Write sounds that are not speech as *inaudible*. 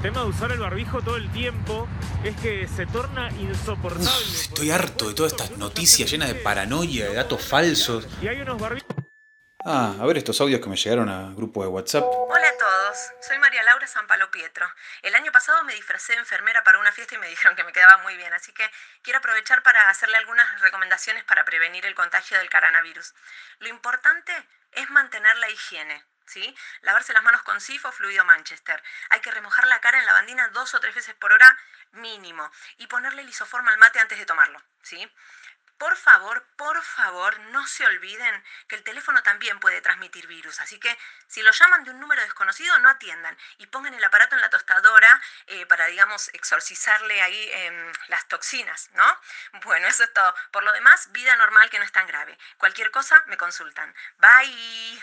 El tema de usar el barbijo todo el tiempo es que se torna insoportable. Estoy harto de todas estas noticias llenas de paranoia, de datos falsos. Y hay unos barbijos. Ah, a ver estos audios que me llegaron al grupo de WhatsApp. Hola a todos, soy María Laura Sampalo Pietro. El año pasado me disfracé de enfermera para una fiesta y me *laughs* dijeron que me quedaba muy bien, así que quiero aprovechar para hacerle algunas recomendaciones para prevenir el contagio del coronavirus. Lo importante es mantener la higiene. ¿Sí? Lavarse las manos con sifo fluido Manchester. Hay que remojar la cara en lavandina dos o tres veces por hora mínimo y ponerle lisoforma al mate antes de tomarlo. ¿sí? Por favor, por favor, no se olviden que el teléfono también puede transmitir virus, así que si lo llaman de un número desconocido, no atiendan y pongan el aparato en la tostadora eh, para, digamos, exorcizarle ahí em, las toxinas, ¿no? Bueno, eso es todo. Por lo demás, vida normal que no es tan grave. Cualquier cosa, me consultan. Bye.